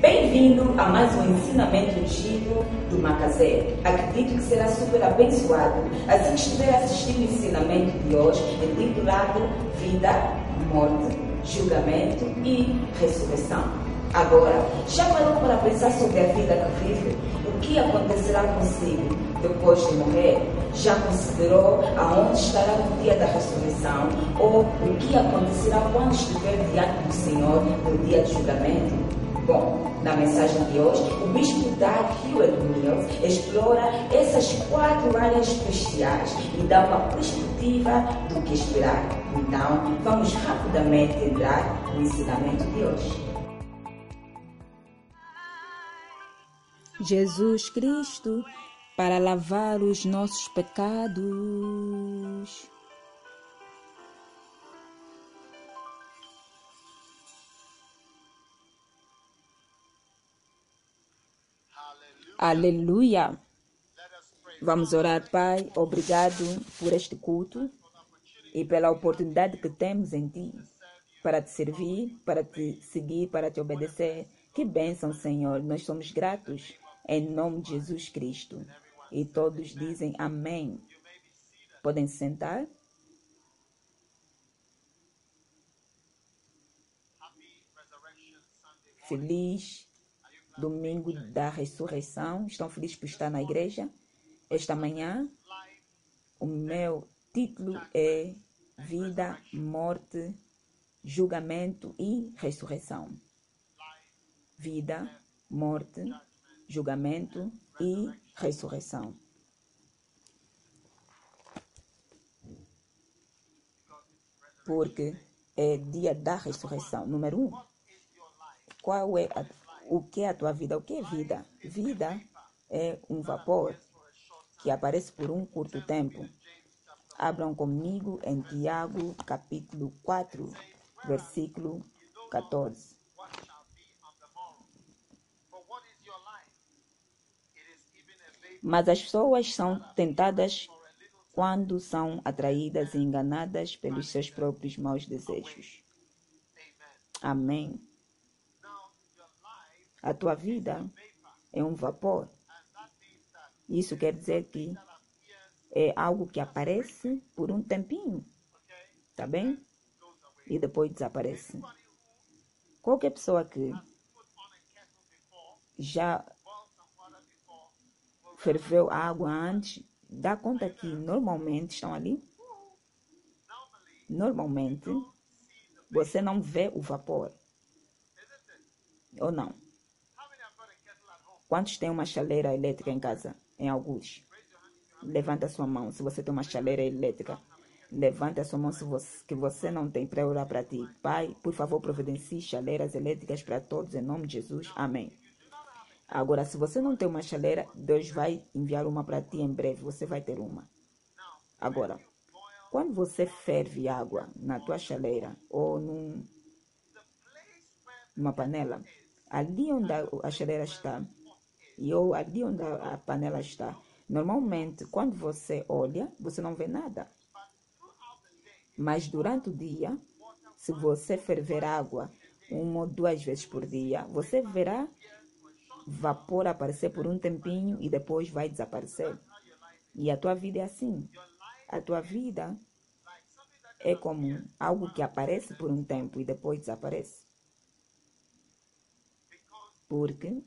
Bem-vindo a mais um ensinamento giro do Macazé. Acredito que será super abençoado. Assim que estiver assistindo o ensinamento de hoje, intitulado Vida, Morte, Julgamento e Ressurreição. Agora, já parou para pensar sobre a vida que vive? O que acontecerá consigo depois de morrer? Já considerou aonde estará no dia da ressurreição? Ou o que acontecerá quando estiver diante do Senhor no dia de julgamento? Bom, na mensagem de hoje, o bispo Doug Hewitt Mills explora essas quatro áreas especiais e dá uma perspectiva do que esperar. Então, vamos rapidamente entrar no ensinamento de hoje. Jesus Cristo para lavar os nossos pecados. Aleluia. Vamos orar, Pai. Obrigado por este culto e pela oportunidade que temos em Ti para te servir, para te seguir, para te obedecer. Que bênção, Senhor. Nós somos gratos em nome de Jesus Cristo. E todos dizem amém. Podem sentar. Feliz domingo da ressurreição. Estão felizes por estar na igreja? Esta manhã, o meu título é Vida, Morte, Julgamento e Ressurreição. Vida, morte, julgamento e ressurreição. Porque é dia da ressurreição. Número um, qual é a o que é a tua vida? O que é vida? Vida é um vapor que aparece por um curto tempo. Abram comigo em Tiago, capítulo 4, versículo 14. Mas as pessoas são tentadas quando são atraídas e enganadas pelos seus próprios maus desejos. Amém. A tua vida é um vapor. Isso quer dizer que é algo que aparece por um tempinho, tá bem? E depois desaparece. Qualquer pessoa que já ferveu água antes, dá conta que normalmente estão ali. Normalmente, você não vê o vapor. Ou não? Quantos têm uma chaleira elétrica em casa? Em alguns. Levanta sua mão se você tem uma chaleira elétrica. Levanta sua mão se você, que você não tem para orar para ti. Pai, por favor, providencie chaleiras elétricas para todos em nome de Jesus. Amém. Agora, se você não tem uma chaleira, Deus vai enviar uma para ti em breve. Você vai ter uma. Agora, quando você ferve água na tua chaleira ou num, numa panela, ali onde a chaleira está, e ou ali onde a panela está. Normalmente, quando você olha, você não vê nada. Mas durante o dia, se você ferver água uma ou duas vezes por dia, você verá vapor aparecer por um tempinho e depois vai desaparecer. E a tua vida é assim. A tua vida é como algo que aparece por um tempo e depois desaparece. Porque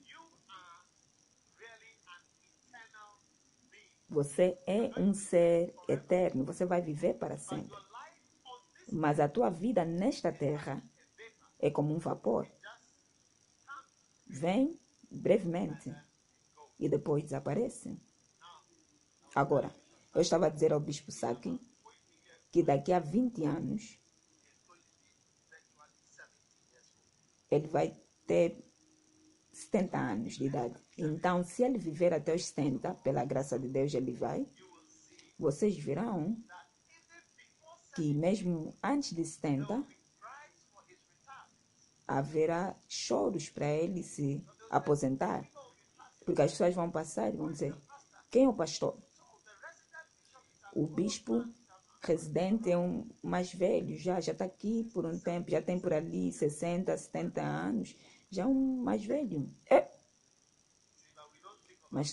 Você é um ser eterno, você vai viver para sempre. Mas a tua vida nesta terra é como um vapor. Vem brevemente e depois desaparece. Agora, eu estava a dizer ao Bispo Saki que daqui a 20 anos ele vai ter 70 anos de idade. Então, se ele viver até os 70, pela graça de Deus, ele vai. Vocês verão que mesmo antes de 70, haverá choros para ele se aposentar. Porque as pessoas vão passar e vão dizer: quem é o pastor? O bispo residente é um mais velho, já já está aqui por um tempo, já tem por ali 60, 70 anos Já um mais velho. É. Mas,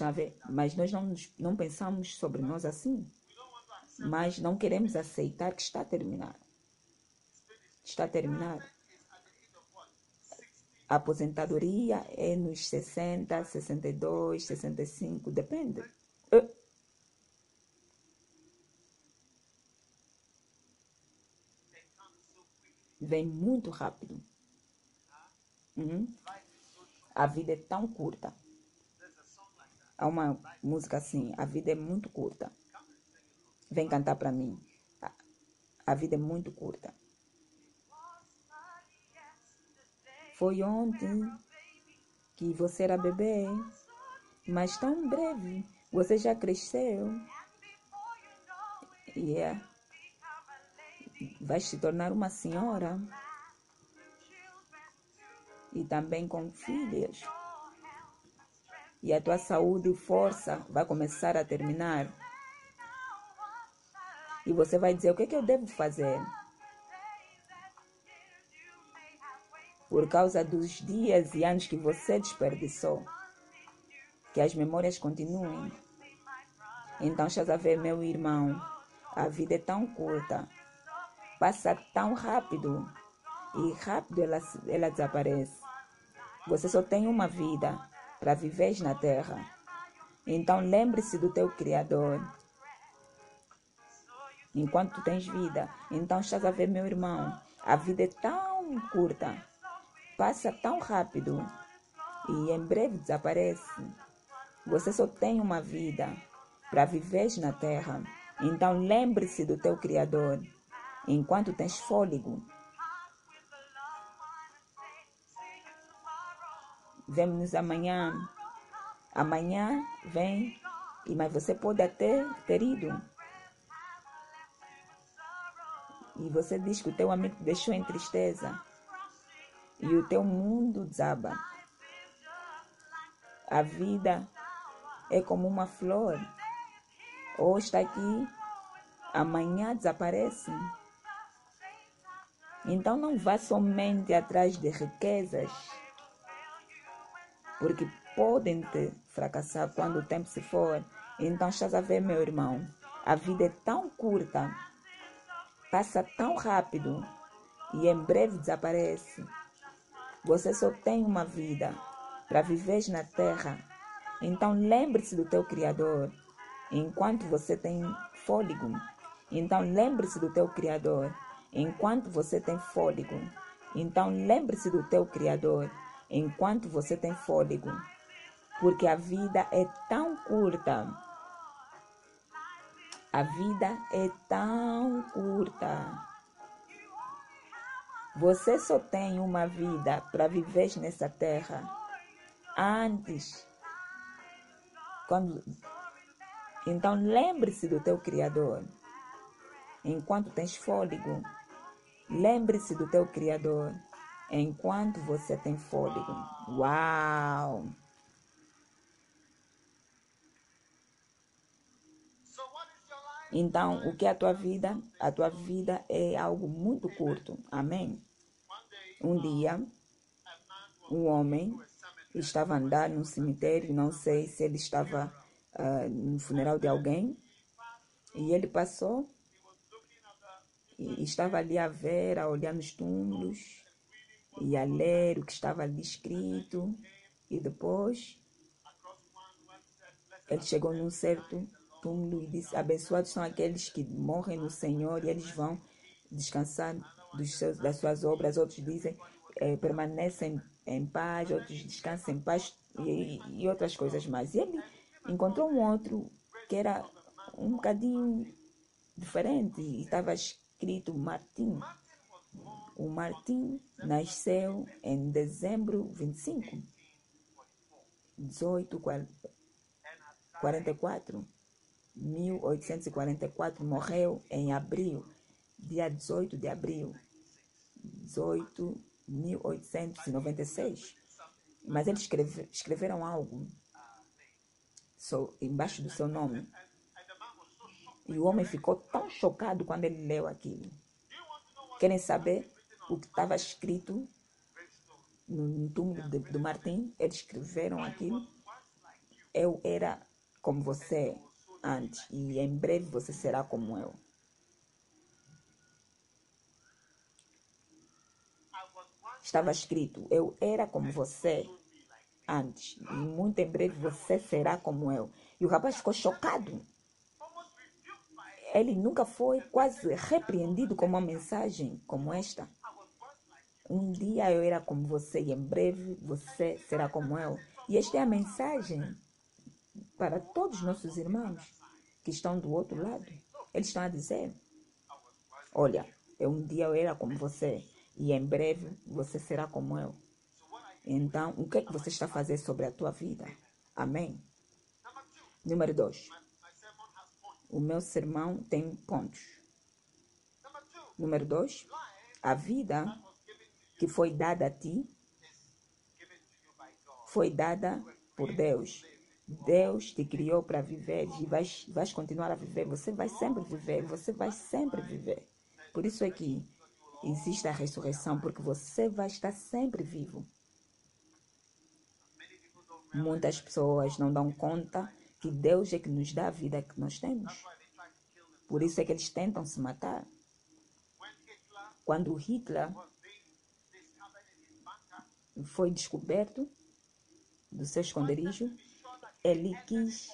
mas nós não, não pensamos sobre nós assim. Mas não queremos aceitar que está a terminar. Está a terminar. A aposentadoria é nos 60, 62, 65, depende. É. Vem muito rápido. Uhum. A vida é tão curta. Há uma música assim, a vida é muito curta. Vem cantar para mim. A, vida é muito curta. Foi ontem que você era bebê, mas tão breve você já cresceu. E é. Vai se tornar uma senhora. E também com filhos. E a tua saúde e força vai começar a terminar. E você vai dizer: o que, é que eu devo fazer? Por causa dos dias e anos que você desperdiçou. Que as memórias continuem. Então, estás a ver, meu irmão, a vida é tão curta, passa tão rápido e rápido ela, ela desaparece. Você só tem uma vida para viver na terra. Então, lembre-se do teu Criador enquanto tu tens vida. Então estás a ver, meu irmão, a vida é tão curta, passa tão rápido e em breve desaparece. Você só tem uma vida para viver na terra. Então lembre-se do teu Criador enquanto tens fôlego. Vemo-nos amanhã. Amanhã vem, e mas você pode até ter ido. E você diz que o teu amigo deixou em tristeza. E o teu mundo desaba. A vida é como uma flor. Hoje está aqui, amanhã desaparece. Então não vá somente atrás de riquezas, porque podem te fracassar quando o tempo se for. Então estás a ver, meu irmão, a vida é tão curta passa tão rápido e em breve desaparece. Você só tem uma vida para viver na terra. Então lembre-se do teu Criador enquanto você tem fôlego. Então lembre-se do teu Criador enquanto você tem fôlego. Então lembre-se do teu Criador enquanto você tem fôlego. Porque a vida é tão curta. A vida é tão curta. Você só tem uma vida para viver nessa terra. Antes, quando então lembre-se do teu Criador. Enquanto tens fôlego, lembre-se do teu Criador. Enquanto você tem fôlego. Uau! Então, o que é a tua vida? A tua vida é algo muito curto. Amém? Um dia, um homem estava a andar no cemitério, não sei se ele estava uh, no funeral de alguém, e ele passou e estava ali a ver, a olhar nos túmulos e a ler o que estava ali escrito, e depois ele chegou num certo túmulo e disse: Abençoados são aqueles que morrem no Senhor e eles vão descansar dos seus, das suas obras. Outros dizem: é, permanecem em paz, outros descansam em paz e, e, outras coisas mais. E ele encontrou um outro que era um bocadinho diferente e estava escrito Martim. O Martim nasceu em dezembro 25, 18, 44. 1844, morreu em abril, dia 18 de abril, 18, 1896. Mas eles escreve, escreveram algo so, embaixo do seu nome. E o homem ficou tão chocado quando ele leu aquilo. Querem saber o que estava escrito no, túmulo de, do Martim, eles escreveram aquilo. Eu era como você antes, e em breve você será como eu. Estava escrito: Eu era como você antes, e muito em breve você será como eu. E o rapaz ficou chocado. Ele nunca foi quase repreendido com uma mensagem como esta. Um dia eu era como você e em breve você será como eu. E esta é a mensagem para todos os nossos irmãos que estão do outro lado. Eles estão a dizer: Olha, eu um dia eu era como você e em breve você será como eu. Então, o que é que você está a fazer sobre a tua vida? Amém. Número dois. O meu sermão tem pontos. Número dois. A vida que foi dada a ti foi dada por Deus. Deus te criou para viver e vais, vais continuar a viver. Você vai sempre viver, você vai sempre viver. Por isso é que existe a ressurreição, porque você vai estar sempre vivo. Muitas pessoas não dão conta que Deus é que nos dá a vida que nós temos. Por isso é que eles tentam se matar. Quando Hitler foi descoberto do seu esconderijo, ele quis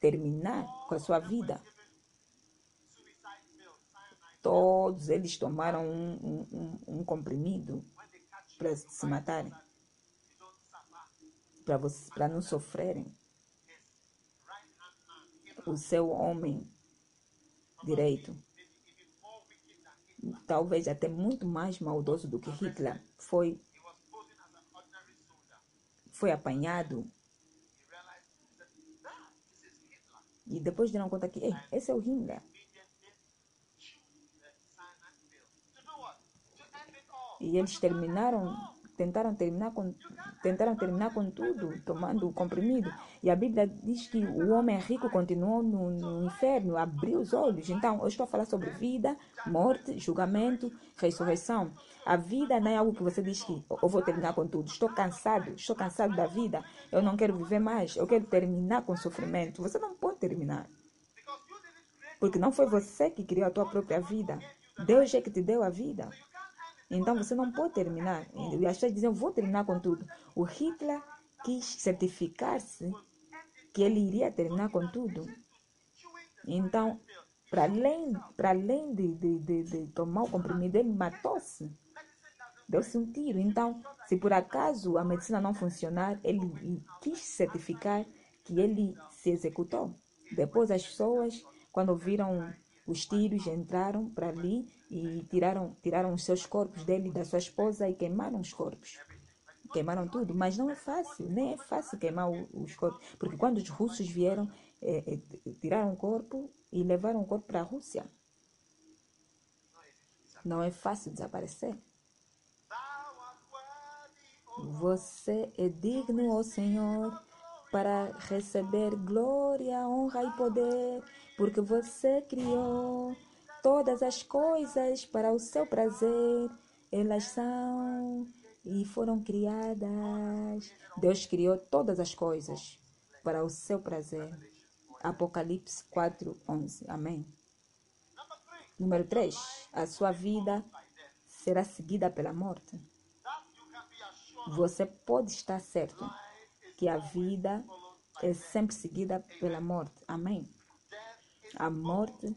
terminar com a sua vida. Todos eles tomaram um, um, um, comprimido para se matarem, para não sofrerem. O seu homem direito, talvez até muito mais maldoso do que Hitler, foi foi apanhado. E depois deram conta que esse é o Hitler. E eles terminaram, tentaram terminar com, tentaram terminar com tudo, tomando o comprimido. E a Bíblia diz que o homem rico continuou no, no inferno, abriu os olhos. Então, eu estou a falar sobre vida, morte, julgamento, ressurreição. A vida não é algo que você diz que eu vou terminar com tudo. Estou cansado, estou cansado da vida. Eu não quero viver mais. Eu quero terminar com sofrimento. Você não pode terminar. Porque não foi você que criou a tua própria vida. Deus é que te deu a vida. Então você não pode terminar. E as pessoas dizem, eu vou terminar com tudo. O Hitler quis certificar-se que ele iria terminar com tudo. Então, para além, para além de, de, de, de tomar o comprimido, ele matou-se deu-se um tiro. Então, se por acaso a medicina não funcionar, ele quis certificar que ele se executou. Depois as pessoas, quando viram os tiros, entraram para ali e tiraram, tiraram os seus corpos dele e da sua esposa e queimaram os corpos. Queimaram tudo, mas não é fácil, nem é fácil queimar os corpos, porque quando os russos vieram, é, é, tiraram o corpo e levaram o corpo para a Rússia. Não é fácil desaparecer. Você é digno, ó Senhor, para receber glória, honra e poder, porque você criou todas as coisas para o seu prazer. Elas são e foram criadas. Deus criou todas as coisas para o seu prazer. Apocalipse 4, 11. Amém. Número 3. A sua vida será seguida pela morte você pode estar certo que a vida é sempre seguida pela morte. Amém? A morte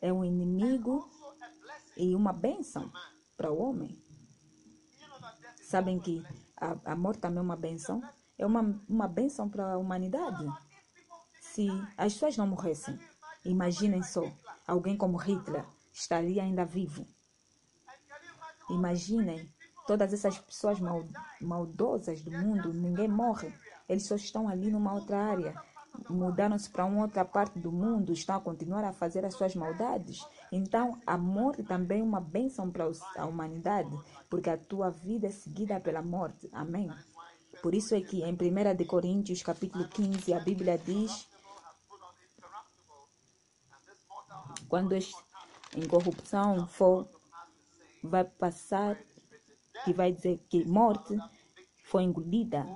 é um inimigo e uma bênção para o homem. Sabem que a, a morte também é uma bênção? É uma, uma bênção para a humanidade. Se as pessoas não morressem, imaginem só, alguém como Hitler estaria ainda vivo. Imaginem Todas essas pessoas mal, maldosas do mundo, ninguém morre. Eles só estão ali numa outra área. Mudaram-se para uma outra parte do mundo, estão a continuar a fazer as suas maldades. Então, a morte também é uma bênção para a humanidade, porque a tua vida é seguida pela morte. Amém? Por isso é que em 1 de Coríntios, capítulo 15, a Bíblia diz: quando a incorrupção for, vai passar que vai dizer que morte foi engolida.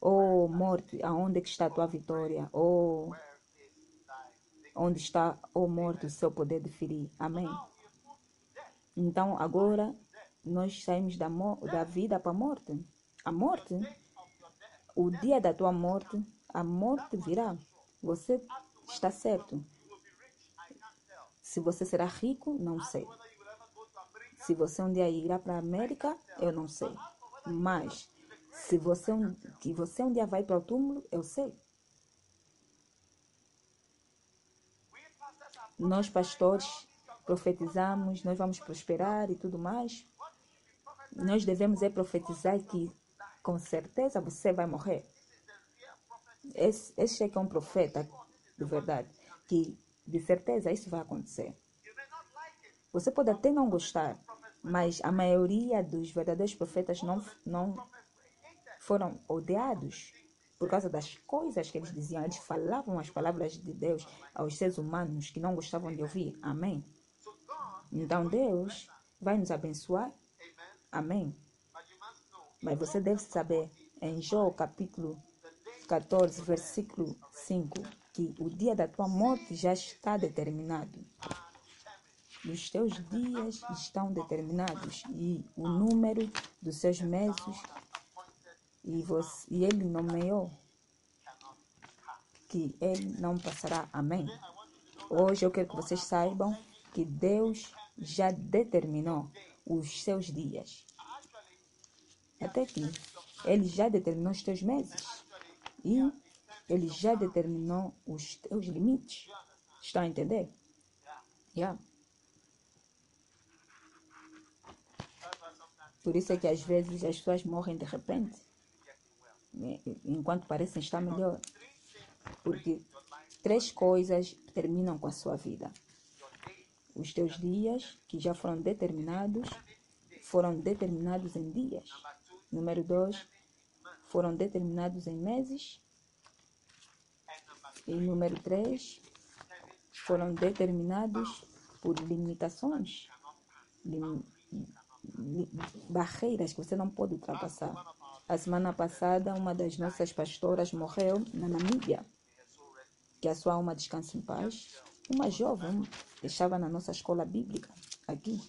Oh, morte, aonde é está a tua vitória? Oh, onde está, oh morte, o seu poder de ferir? Amém. Então, agora, nós saímos da, da vida para a morte. A morte, o dia da tua morte, a morte virá. Você está certo. Se você será rico, não sei. Se você um dia irá para a América, eu não sei. Mas se você um, que você um dia vai para o túmulo, eu sei. Nós pastores profetizamos, nós vamos prosperar e tudo mais. Nós devemos é profetizar que com certeza você vai morrer. Esse, esse é que é um profeta de verdade, que de certeza isso vai acontecer. Você pode até não gostar, mas a maioria dos verdadeiros profetas não, não foram odiados por causa das coisas que eles diziam. Eles falavam as palavras de Deus aos seres humanos que não gostavam de ouvir. Amém. Então Deus vai nos abençoar. Amém. Mas você deve saber, em Jó capítulo 14, versículo 5, que o dia da tua morte já está determinado. Os teus dias estão determinados e o número dos seus meses e, você, e ele nomeou que ele não passará. Amém. Hoje eu quero que vocês saibam que Deus já determinou os seus dias. Até que ele já determinou os teus meses. E ele já determinou os teus limites. Está a entender? Yeah. Por isso é que às vezes as pessoas morrem de repente, né, enquanto parecem estar melhor. Porque três coisas terminam com a sua vida. Os teus dias, que já foram determinados, foram determinados em dias. Número dois, foram determinados em meses. E número três, foram determinados por limitações, lim, barreiras que você não pode ultrapassar. A semana passada, uma das nossas pastoras morreu na Namíbia. Que a sua alma descanse em paz. Uma jovem estava na nossa escola bíblica, aqui,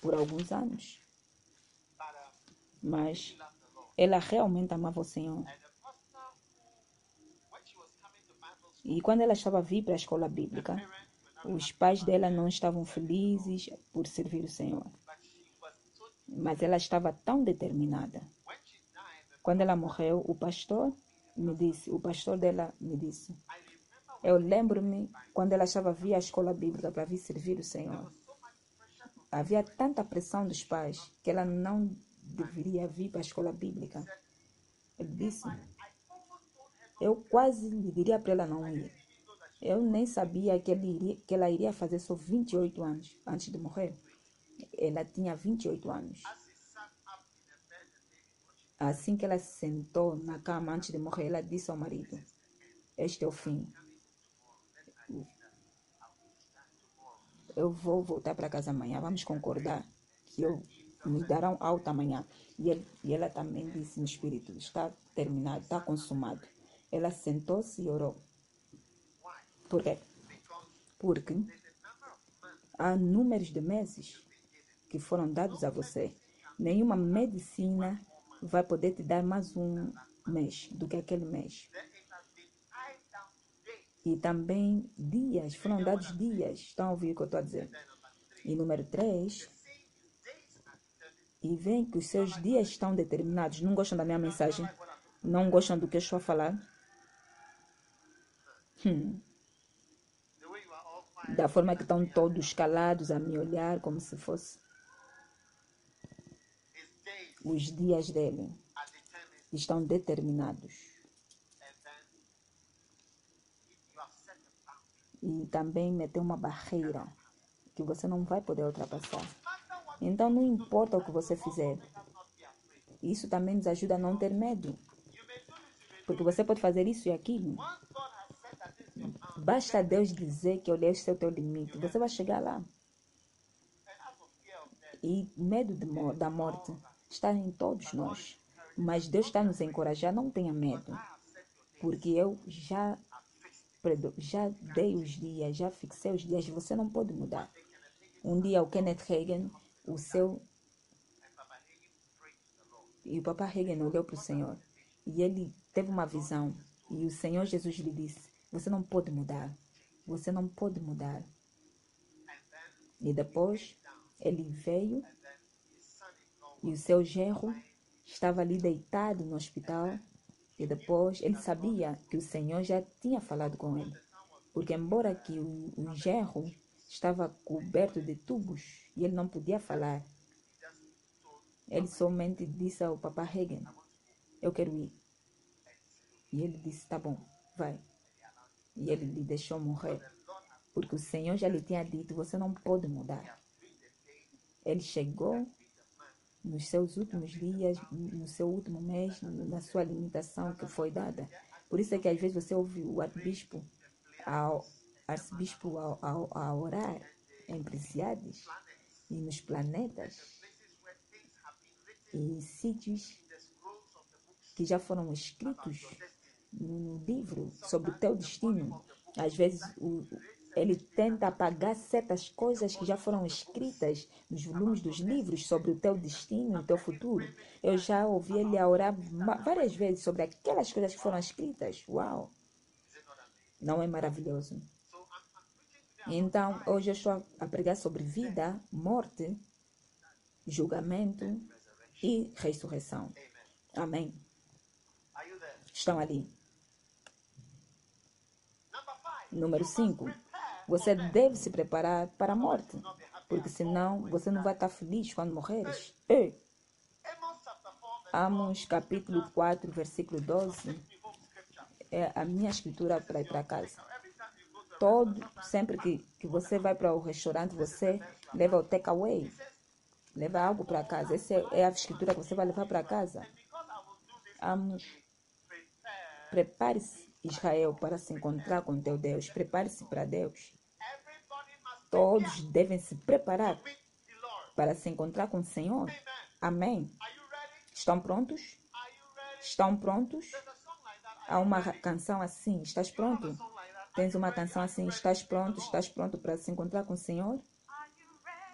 por alguns anos. Mas ela realmente amava o Senhor. E quando ela estava a vir para a escola bíblica, os pais dela não estavam felizes por servir o Senhor. Mas ela estava tão determinada. Quando ela morreu, o pastor me disse, o pastor dela me disse, eu lembro-me quando ela estava a vir à escola bíblica para vir servir o Senhor. Havia tanta pressão dos pais que ela não deveria vir para a escola bíblica. Ele disse, eu quase lhe diria para ela não ir. Eu nem sabia que, iria, que ela iria fazer só 28 anos antes de morrer. Ela tinha 28 anos. Assim que ela se sentou na cama antes de morrer, ela disse ao marido: Este é o fim. Eu vou voltar para casa amanhã. Vamos concordar que eu me darão alta amanhã. E, ele, e ela também disse no espírito: Está terminado, está consumado. Ela sentou-se e orou. Por quê? Porque há números de meses que foram dados a você. Nenhuma medicina vai poder te dar mais um mês do que aquele mês. E também dias, foram dados dias. Estão a ouvir o que eu estou a dizer? E número 3. E vem que os seus dias estão determinados. Não gostam da minha mensagem? Não gostam do que eu estou a falar? Hum. Da forma que estão todos calados a me olhar como se fosse os dias dele estão determinados. E também meteu uma barreira que você não vai poder ultrapassar. Então não importa o que você fizer. Isso também nos ajuda a não ter medo. Porque você pode fazer isso e aquilo. Basta Deus dizer que olhei o teu limite. Você vai chegar lá. E medo de, da morte está em todos nós. Mas Deus está nos encorajar, não tenha medo. Porque eu já, já dei os dias, já fixei os dias, você não pode mudar. Um dia o Kenneth Reagan, o seu. E o Papa Reagan olhou para o Senhor e ele teve uma visão. E o Senhor Jesus lhe disse: Você não pode mudar. Você não pode mudar. E depois ele veio e o seu genro estava ali deitado no hospital. E depois ele sabia que o Senhor já tinha falado com ele. Porque embora que o, o genro estava coberto de tubos e ele não podia falar, ele somente disse ao Papa Reagan, eu quero ir. E ele disse, tá bom, vai. E ele lhe deixou morrer. Porque o Senhor já lhe tinha dito, você não pode mudar. Ele chegou nos seus últimos dias, no seu último mês, na sua limitação que foi dada. Por isso é que às vezes você ouve o arcebispo, ao, arcebispo ao, ao, a orar em Preciades e nos planetas e sítios que já foram escritos no livro sobre o teu destino. Às vezes o, ele tenta apagar certas coisas que já foram escritas nos volumes dos livros sobre o teu destino, o teu futuro. Eu já ouvi ele orar várias vezes sobre aquelas coisas que foram escritas. Uau! Não é maravilhoso? Então, hoje eu estou a pregar sobre vida, morte, julgamento e ressurreição. Amém. Estão ali. Número 5. Você deve se preparar para a morte, porque senão você não vai estar feliz quando morreres. Amos capítulo 4, versículo 12 é a minha escritura para ir para casa. Todo, sempre que, que você vai para o restaurante, você leva o takeaway, leva algo para casa. Essa é, é a escritura que você vai levar para casa. Amos Prepare-se, Israel, para se encontrar com teu Deus. Prepare-se para Deus. Todos devem se preparar para se encontrar com o Senhor. Amém. Estão prontos? Estão prontos? Há uma canção assim. Estás pronto? Tens uma canção assim. Estás pronto? Estás pronto para se encontrar com o Senhor?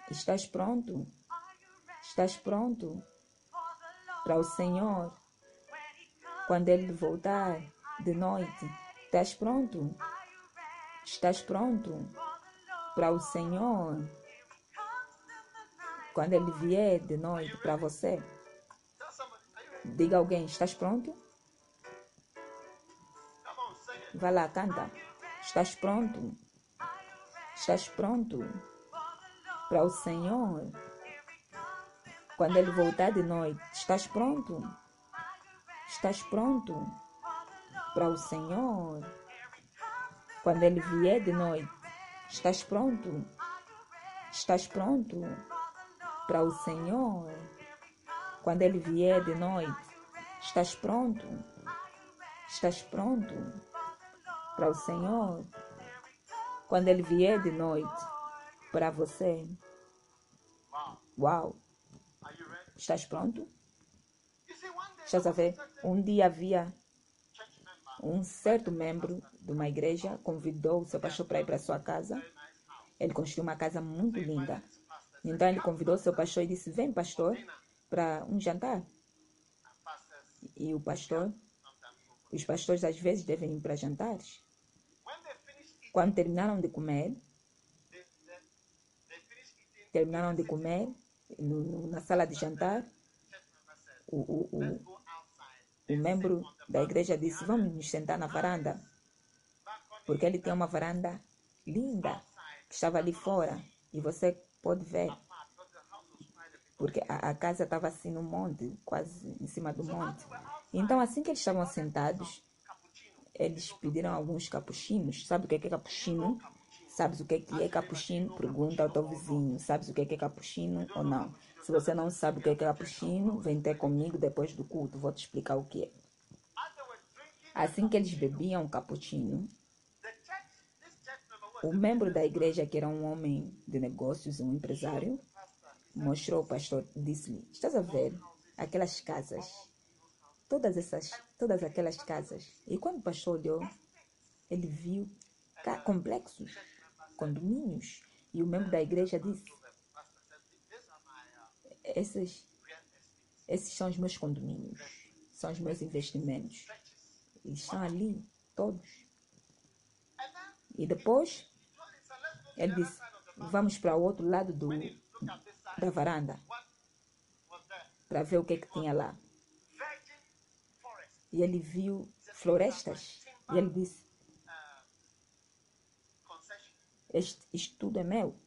Estás pronto? Estás pronto para o Senhor? Quando Ele voltar de noite, estás pronto? Estás pronto para o Senhor? Quando Ele vier de noite para você, diga alguém: estás pronto? Vai lá, canta. Estás pronto? Estás pronto para o Senhor? Quando Ele voltar de noite, estás pronto? Estás pronto para o Senhor? Quando Ele vier de noite, estás pronto? Estás pronto para o Senhor? Quando Ele vier de noite, estás pronto? Estás pronto para o Senhor? Quando Ele vier de noite para você? Uau! Estás pronto? Estás a ver? Um dia havia um certo membro de uma igreja convidou o seu pastor para ir para sua casa. Ele construiu uma casa muito linda. Então ele convidou o seu pastor e disse: Vem, pastor, para um jantar. E o pastor, os pastores às vezes devem ir para jantares. Quando terminaram de comer, terminaram de comer na sala de jantar, o, o, o, o membro da igreja disse: Vamos nos sentar na varanda. Porque ele tem uma varanda linda que estava ali fora. E você pode ver. Porque a, a casa estava assim no monte, quase em cima do monte. Então, assim que eles estavam sentados, eles pediram alguns capuchinos. Sabe o que é que é capuchino? Sabes o que é que é capuchino? Pergunta ao teu vizinho. Sabes o que é que é capuchino ou não? Se você não sabe o que é é capuchino, vem ter comigo depois do culto. Vou te explicar o que é. Assim que eles bebiam cappuccino, o membro da igreja, que era um homem de negócios, um empresário, mostrou ao pastor, disse-lhe, estás a ver, aquelas casas. Todas essas, todas aquelas casas. E quando o pastor olhou, ele viu complexos, condomínios. E o membro da igreja disse: esses, esses são os meus condomínios, são os meus investimentos. E estão ali, todos. E depois, ele disse: vamos para o outro lado do, da varanda para ver o que, é que tinha lá. E ele viu florestas. E ele disse: este, Isto tudo é meu.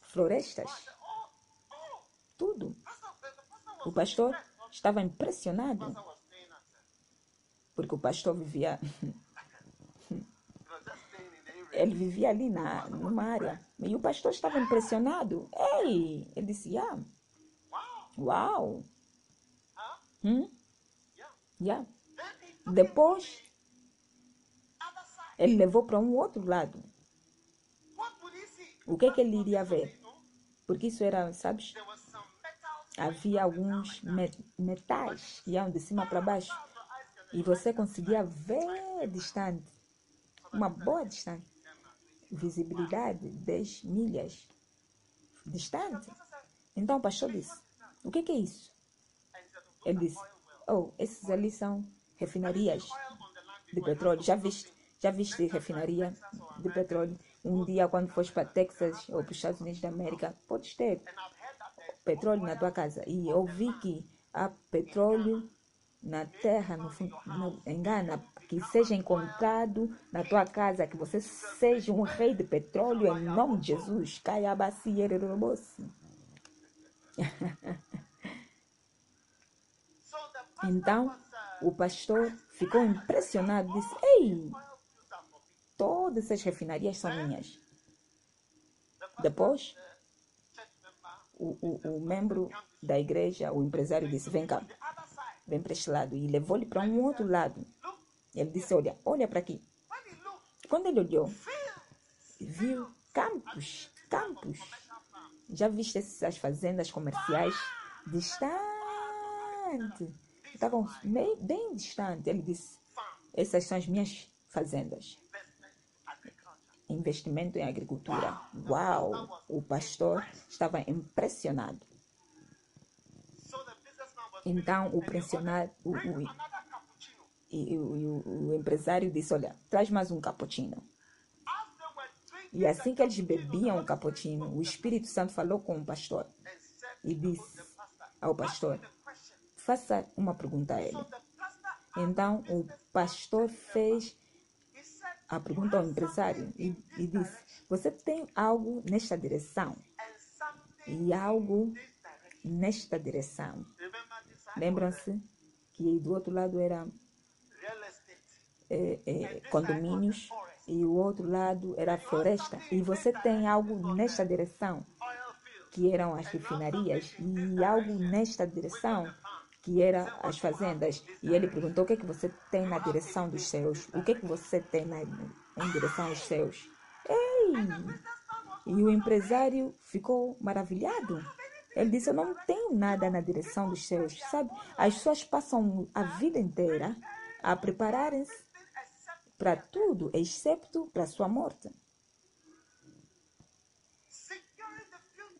Florestas. Tudo. O pastor estava impressionado. Porque o pastor vivia. Ele vivia ali na, numa área. E o pastor estava impressionado. Ei! Ele disse: yeah. Uau! Hum? Yeah. Depois, ele levou para um outro lado. O que é que ele iria ver? Porque isso era, sabes? Havia alguns me- metais que iam de cima para baixo. E você conseguia ver distante. Uma boa distância. Visibilidade 10 milhas. Distante. Então o pastor disse: O que é, isso? Ele disse: Oh, esses ali são refinarias de petróleo. Já viste? Já viste refinaria de petróleo? Um dia, quando fores para Texas ou para os Estados Unidos da América, podes ter petróleo na tua casa. E eu vi que há petróleo na terra, no, no, em Gana, que seja encontrado na tua casa, que você seja um rei de petróleo em nome de Jesus. Então, o pastor ficou impressionado, disse: Ei, todas essas refinarias são minhas. Depois, o, o, o membro da igreja, o empresário, disse: Vem cá, vem para este lado. E levou-lhe para um outro lado. Ele disse: Olha, olha para aqui. Quando ele olhou, viu campos, campos. Já viste essas fazendas comerciais distantes? Estavam meio, bem distantes. Ele disse: Essas são as minhas fazendas. Investimento em agricultura. Uau! O pastor estava impressionado. Então, o, o, e, e o, o empresário disse: Olha, traz mais um cappuccino. E assim que eles bebiam o cappuccino, o Espírito Santo falou com o pastor e disse ao pastor: Faça uma pergunta a ele. Então o pastor fez a pergunta ao empresário e, e disse: Você tem algo nesta direção e algo nesta direção. Lembram-se que do outro lado era é, é, condomínios e o outro lado era floresta. E você tem algo nesta direção, que eram as refinarias, e algo nesta direção, que eram as fazendas. E ele perguntou: o que é que você tem na direção dos céus? O que é que você tem na, em direção aos céus? Ei! E o empresário ficou maravilhado. Ele disse: Eu não tenho nada na direção dos céus. Sabe, as pessoas passam a vida inteira a prepararem-se para tudo, excepto para sua morte.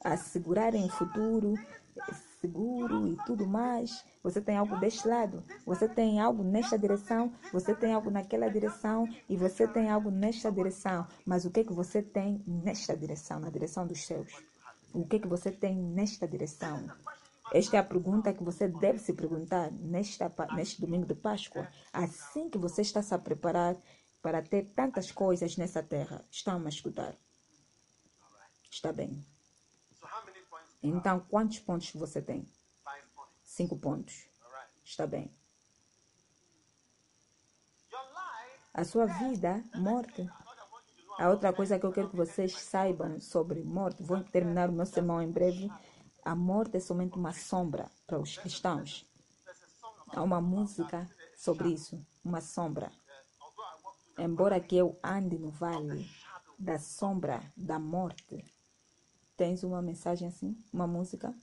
Assegurarem o futuro, seguro e tudo mais. Você tem algo deste lado, você tem algo nesta direção, você tem algo naquela direção e você tem algo nesta direção. Mas o que é que você tem nesta direção, na direção dos céus? O que é que você tem nesta direção? Esta é a pergunta que você deve se perguntar nesta, neste domingo de Páscoa. Assim que você está se a preparar para ter tantas coisas nessa terra. Estão a escutar? Está bem. Então, quantos pontos você tem? Cinco pontos. Está bem. A sua vida, morte. A outra coisa que eu quero que vocês saibam sobre morte, vou terminar o meu sermão em breve. A morte é somente uma sombra para os cristãos. Há uma música sobre isso, uma sombra. Embora que eu ande no vale da sombra da morte, tens uma mensagem assim, uma música?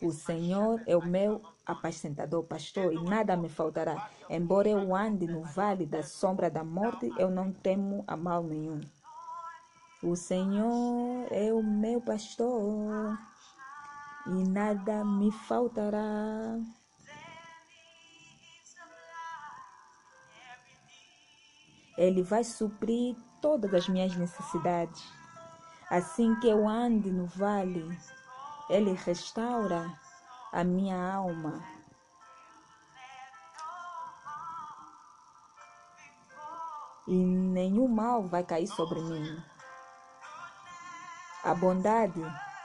O Senhor é o meu apacentador, pastor, e nada me faltará. Embora eu ande no vale da sombra da morte, eu não temo a mal nenhum. O Senhor é o meu pastor e nada me faltará. Ele vai suprir todas as minhas necessidades. Assim que eu ande no vale, Ele restaura a minha alma. E nenhum mal vai cair sobre mim. A bondade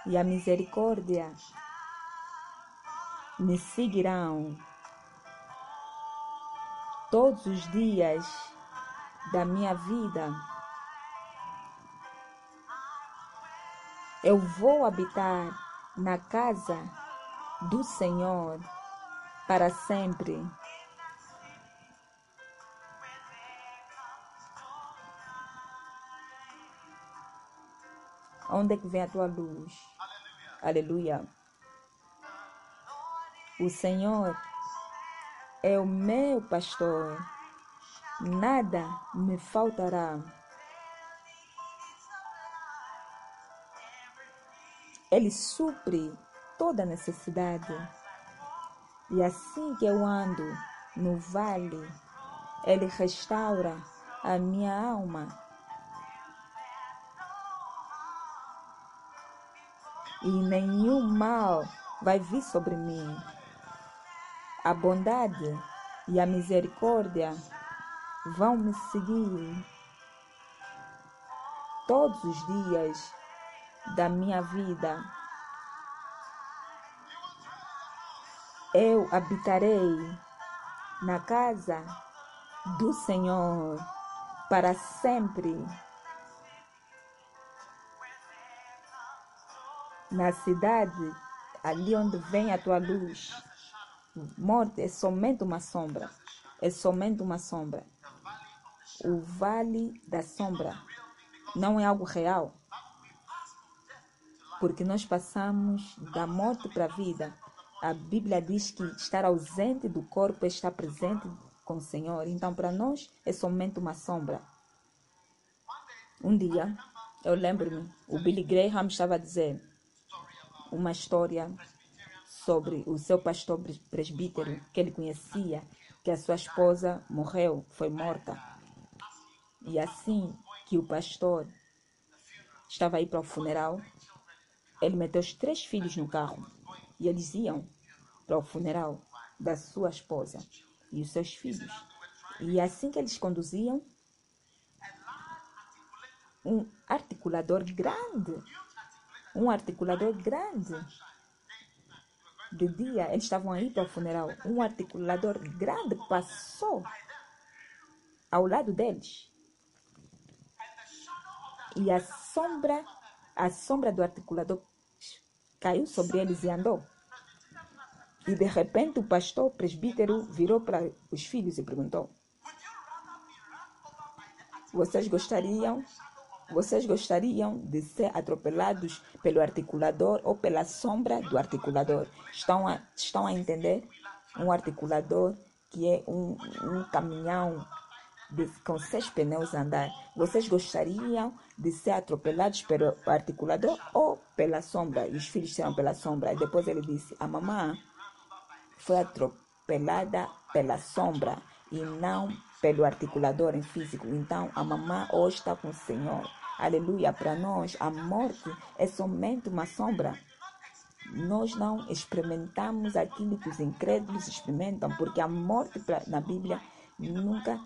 e a misericórdia me seguirão todos os dias da minha vida. Eu vou habitar na casa do Senhor para sempre. Onde é que vem a tua luz? Aleluia. O Senhor é o meu pastor, nada me faltará. Ele supre toda necessidade. E assim que eu ando no vale, Ele restaura a minha alma. E nenhum mal vai vir sobre mim. A bondade e a misericórdia vão me seguir todos os dias da minha vida. Eu habitarei na casa do Senhor para sempre. Na cidade, ali onde vem a tua luz. Morte é somente uma sombra. É somente uma sombra. O vale da sombra não é algo real. Porque nós passamos da morte para a vida. A Bíblia diz que estar ausente do corpo é estar presente com o Senhor. Então, para nós, é somente uma sombra. Um dia, eu lembro-me, o Billy Graham estava dizer: uma história sobre o seu pastor presbítero que ele conhecia, que a sua esposa morreu, foi morta. E assim que o pastor estava aí para o funeral, ele meteu os três filhos no carro e eles iam para o funeral da sua esposa e os seus filhos. E assim que eles conduziam, um articulador grande um articulador grande. De dia, eles estavam aí para o funeral. Um articulador grande passou ao lado deles. E a sombra, a sombra do articulador caiu sobre eles e andou. E de repente o pastor presbítero virou para os filhos e perguntou: Vocês gostariam vocês gostariam de ser atropelados pelo articulador ou pela sombra do articulador? Estão a, estão a entender? Um articulador que é um, um caminhão de, com seis pneus a andar. Vocês gostariam de ser atropelados pelo articulador ou pela sombra? E os filhos disseram pela sombra. E depois ele disse: A mamãe foi atropelada pela sombra e não pelo articulador em físico. Então a mamãe hoje está com o Senhor. Aleluia. Para nós, a morte é somente uma sombra. Nós não experimentamos aquilo que os incrédulos experimentam, porque a morte na Bíblia nunca.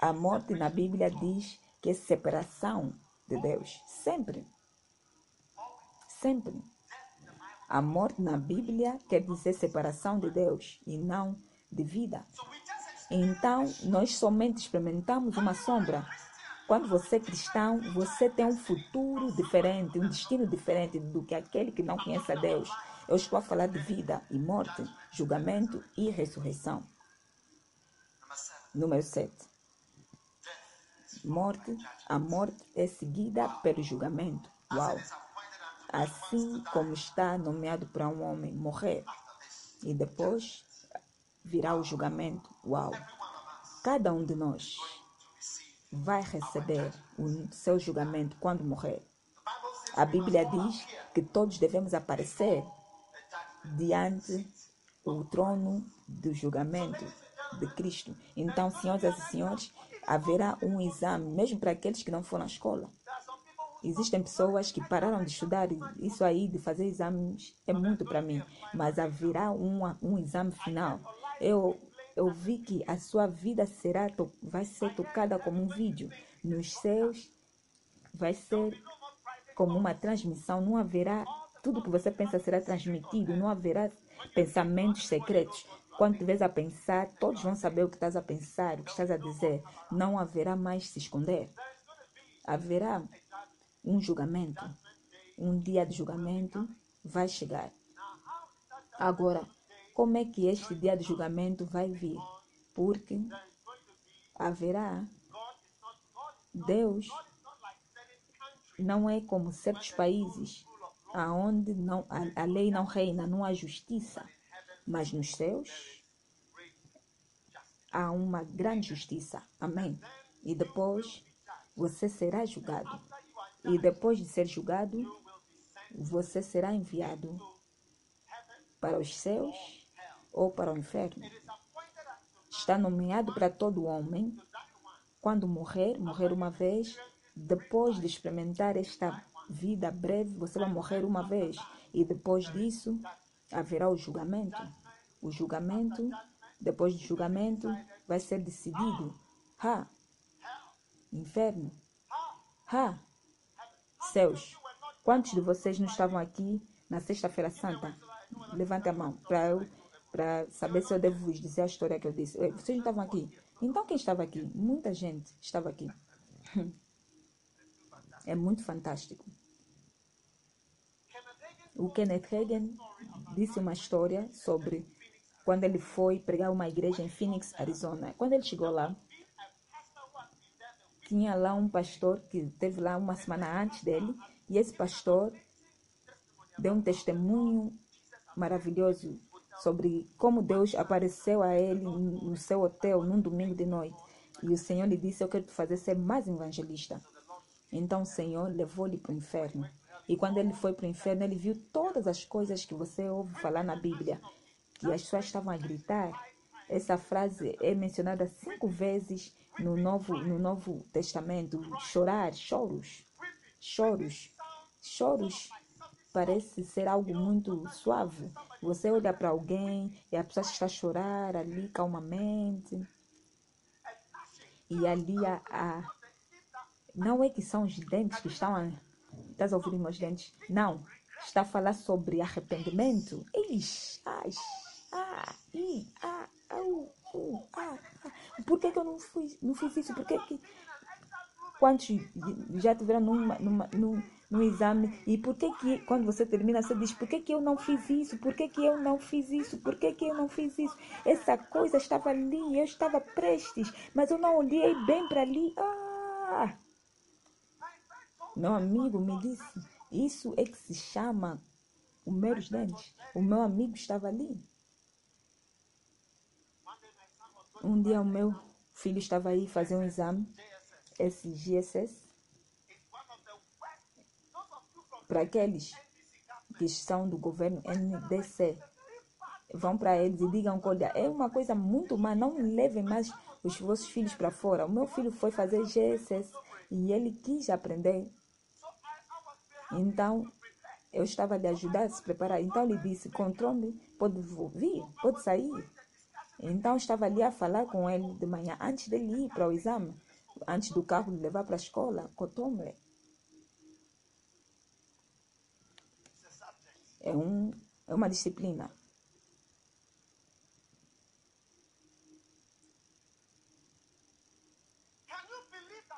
A morte na Bíblia diz que é separação de Deus. Sempre. Sempre. A morte na Bíblia quer dizer separação de Deus e não de vida. Então, nós somente experimentamos uma sombra. Quando você é cristão, você tem um futuro diferente, um destino diferente do que aquele que não conhece a Deus. Eu estou a falar de vida e morte, julgamento e ressurreição. Número 7. Morte. A morte é seguida pelo julgamento. Uau! assim como está nomeado para um homem morrer e depois virá o julgamento. Uau! Cada um de nós vai receber o seu julgamento quando morrer. A Bíblia diz que todos devemos aparecer diante do trono do julgamento de Cristo. Então, senhoras e senhores, haverá um exame, mesmo para aqueles que não foram à escola. Existem pessoas que pararam de estudar, isso aí de fazer exames é muito para mim, mas haverá um, um exame final. Eu, eu vi que a sua vida será, vai ser tocada como um vídeo. Nos céus vai ser como uma transmissão, não haverá, tudo que você pensa será transmitido, não haverá pensamentos secretos. Quando estiveres a pensar, todos vão saber o que estás a pensar, o que estás a dizer. Não haverá mais se esconder. Haverá um julgamento. Um dia de julgamento vai chegar. Agora, como é que este dia de julgamento vai vir? Porque haverá Deus não é como certos países aonde não, a, a lei não reina, não há justiça. Mas nos céus há uma grande justiça. Amém. E depois você será julgado. E depois de ser julgado, você será enviado para os céus ou para o inferno. Está nomeado para todo homem. Quando morrer, morrer uma vez, depois de experimentar esta vida breve, você vai morrer uma vez. E depois disso, haverá o julgamento. O julgamento, depois do julgamento, vai ser decidido. Ha! Inferno. Ha! Céus. Quantos de vocês não estavam aqui na Sexta-feira Santa? Levante a mão para eu para saber se eu devo vos dizer a história que eu disse. Vocês não estavam aqui? Então quem estava aqui? Muita gente estava aqui. É muito fantástico. O Kenneth Reagan disse uma história sobre quando ele foi pregar uma igreja em Phoenix, Arizona. Quando ele chegou lá, tinha lá um pastor que teve lá uma semana antes dele, e esse pastor deu um testemunho maravilhoso sobre como Deus apareceu a ele no seu hotel num domingo de noite. E o Senhor lhe disse: Eu quero te fazer ser mais evangelista. Então o Senhor levou-lhe para o inferno. E quando ele foi para o inferno, ele viu todas as coisas que você ouve falar na Bíblia, que as pessoas estavam a gritar. Essa frase é mencionada cinco vezes no Novo, no Novo Testamento. Chorar, choros, choros, choros. Parece ser algo muito suave. Você olha para alguém e a pessoa está a chorar ali calmamente. E ali a, a não é que são os dentes que estão a Estás a ouvir meus dentes? Não. Está a falar sobre arrependimento. Ixi, ai, ah, i, ah, au, uh, ah, ah. Por que, que eu não, fui, não fiz isso? Por que, que quantos já tiveram numa, numa, num, num exame. E por que que quando você termina você diz por que que eu não fiz isso? Por que que eu não fiz isso? Por que que eu não fiz isso? Essa coisa estava ali eu estava prestes mas eu não olhei bem para ali. Ah! Meu amigo me disse: Isso é que se chama o meus dentes. O meu amigo estava ali. Um dia o meu filho estava aí fazer um exame, esse GSS, para aqueles que são do governo NDC. Vão para eles e digam olha, é uma coisa muito má, não levem mais os vossos filhos para fora. O meu filho foi fazer GSS e ele quis aprender então, eu estava lhe ajudar a se preparar. Então, ele disse: controle, pode vir, pode sair. Então, estava ali a falar com ele de manhã, antes dele ir para o exame, antes do carro levar para a escola. Controle. É, um, é uma disciplina.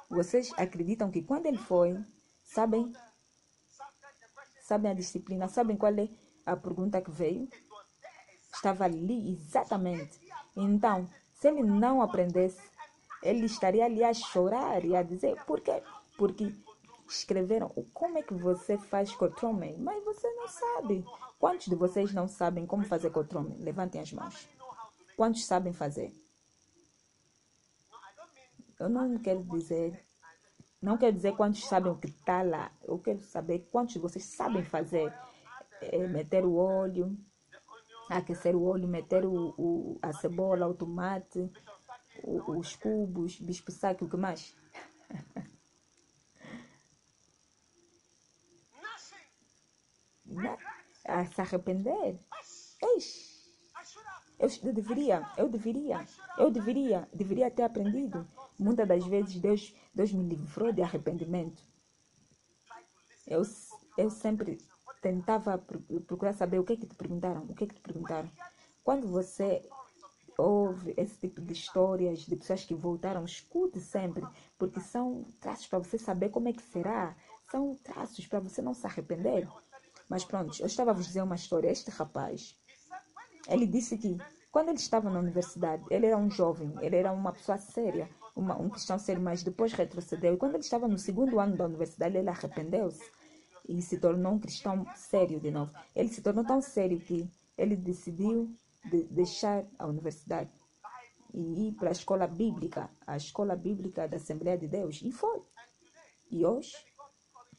Vocês acreditam que quando ele foi, sabem Sabem a disciplina? Sabem qual é a pergunta que veio? Estava ali exatamente. Então, se ele não aprendesse, ele estaria ali a chorar e a dizer: por quê? Porque escreveram como é que você faz cotrome, mas você não sabe. Quantos de vocês não sabem como fazer cotrome? Levantem as mãos. Quantos sabem fazer? Eu não quero dizer, não quero dizer quantos sabem o que está lá. Eu quero saber quantos de vocês sabem fazer. É, meter o óleo, aquecer o óleo, meter o, o, a cebola, o tomate, o, os cubos, bispo saque, o que mais? a se arrepender. Eish. Eu, eu deveria, eu deveria, eu deveria, deveria ter aprendido. Muitas das vezes Deus, Deus me livrou de arrependimento. Eu, eu sempre tentava procurar saber o que é que te perguntaram, o que é que te perguntaram. Quando você ouve esse tipo de histórias de pessoas que voltaram, escute sempre, porque são traços para você saber como é que será. São traços para você não se arrepender. Mas pronto, eu estava a vos dizer uma história. Este rapaz, ele disse que quando ele estava na universidade, ele era um jovem, ele era uma pessoa séria, uma, um cristão sério, mas depois retrocedeu. E quando ele estava no segundo ano da universidade, ele arrependeu-se e se tornou um cristão sério de novo. Ele se tornou tão sério que ele decidiu de deixar a universidade e ir para a escola bíblica, a escola bíblica da Assembleia de Deus. E foi. E hoje,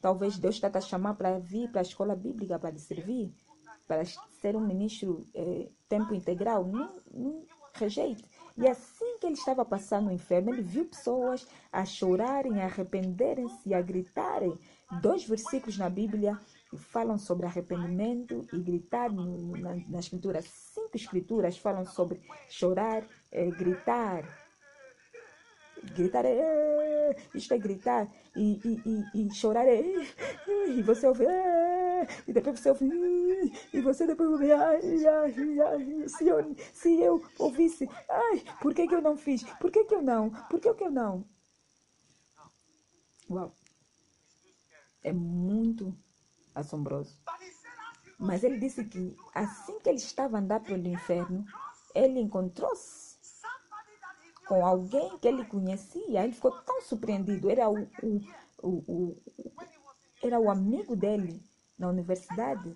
talvez Deus está a chamar para vir para a escola bíblica para servir, para ser um ministro eh, tempo integral. Não, não rejeite. E assim que ele estava passando no inferno, ele viu pessoas a chorarem, a arrependerem-se, a gritarem. Dois versículos na Bíblia falam sobre arrependimento e gritar na, na escritura. Cinco escrituras falam sobre chorar, é, gritar. Gritar é, isto é gritar e, e, e, e chorar é, e você ouve é, e depois você ouve e você depois ouve ai, ai, ai, se, eu, se eu ouvisse ai, por que, que eu não fiz? Por que, que eu não? Por que, que eu não? Uau! É muito assombroso. Mas ele disse que assim que ele estava andando pelo inferno, ele encontrou-se com alguém que ele conhecia. Ele ficou tão surpreendido. Era o, o, o, o era o amigo dele na universidade.